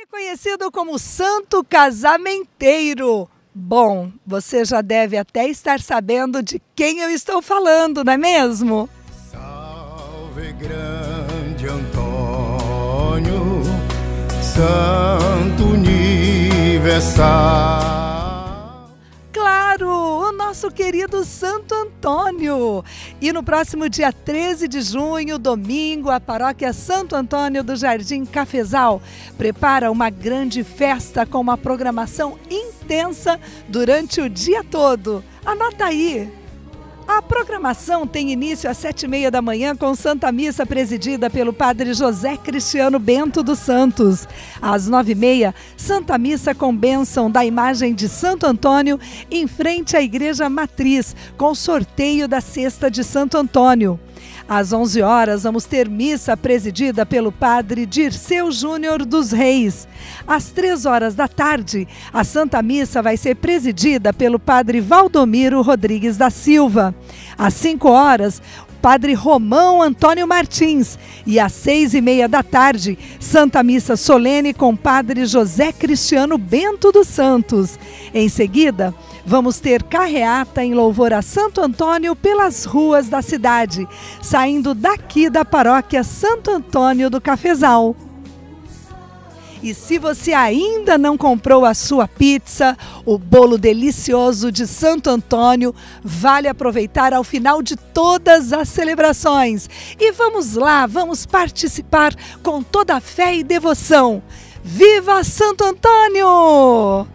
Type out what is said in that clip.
Ele é conhecido como Santo Casamenteiro. Bom, você já deve até estar sabendo de quem eu estou falando, não é mesmo? Salve grande Antônio, Santo Universal nosso querido Santo Antônio. E no próximo dia 13 de junho, domingo, a paróquia Santo Antônio do Jardim Cafezal prepara uma grande festa com uma programação intensa durante o dia todo. Anota aí! A programação tem início às sete e meia da manhã com Santa Missa presidida pelo Padre José Cristiano Bento dos Santos. Às nove e meia, Santa Missa com bênção da imagem de Santo Antônio em frente à Igreja Matriz, com sorteio da cesta de Santo Antônio. Às 11 horas, vamos ter missa presidida pelo padre Dirceu Júnior dos Reis. Às 3 horas da tarde, a Santa Missa vai ser presidida pelo padre Valdomiro Rodrigues da Silva. Às 5 horas, Padre Romão Antônio Martins. E às seis e meia da tarde, Santa Missa Solene com Padre José Cristiano Bento dos Santos. Em seguida, vamos ter carreata em louvor a Santo Antônio pelas ruas da cidade, saindo daqui da paróquia Santo Antônio do Cafezal. E se você ainda não comprou a sua pizza, o bolo delicioso de Santo Antônio, vale aproveitar ao final de todas as celebrações. E vamos lá, vamos participar com toda a fé e devoção. Viva Santo Antônio!